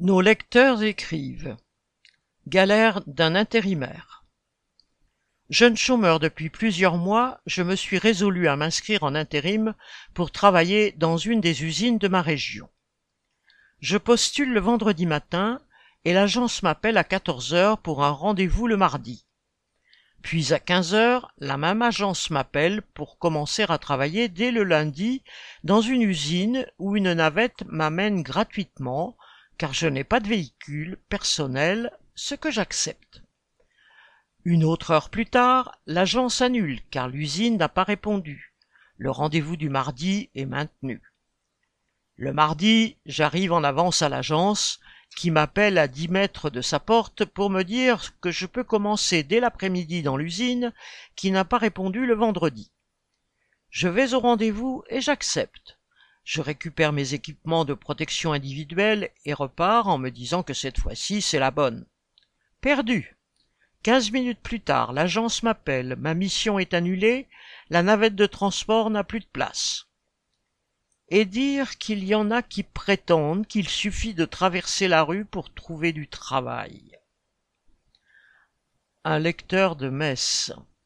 Nos lecteurs écrivent Galère d'un intérimaire. Jeune chômeur depuis plusieurs mois, je me suis résolu à m'inscrire en intérim pour travailler dans une des usines de ma région. Je postule le vendredi matin et l'agence m'appelle à 14 heures pour un rendez-vous le mardi. Puis à 15 heures, la même agence m'appelle pour commencer à travailler dès le lundi dans une usine où une navette m'amène gratuitement car je n'ai pas de véhicule personnel, ce que j'accepte. Une autre heure plus tard, l'agence annule car l'usine n'a pas répondu. Le rendez-vous du mardi est maintenu. Le mardi, j'arrive en avance à l'agence qui m'appelle à dix mètres de sa porte pour me dire que je peux commencer dès l'après-midi dans l'usine qui n'a pas répondu le vendredi. Je vais au rendez-vous et j'accepte. Je récupère mes équipements de protection individuelle et repars en me disant que cette fois-ci c'est la bonne. Perdu. Quinze minutes plus tard, l'agence m'appelle, ma mission est annulée, la navette de transport n'a plus de place. Et dire qu'il y en a qui prétendent qu'il suffit de traverser la rue pour trouver du travail. Un lecteur de Metz.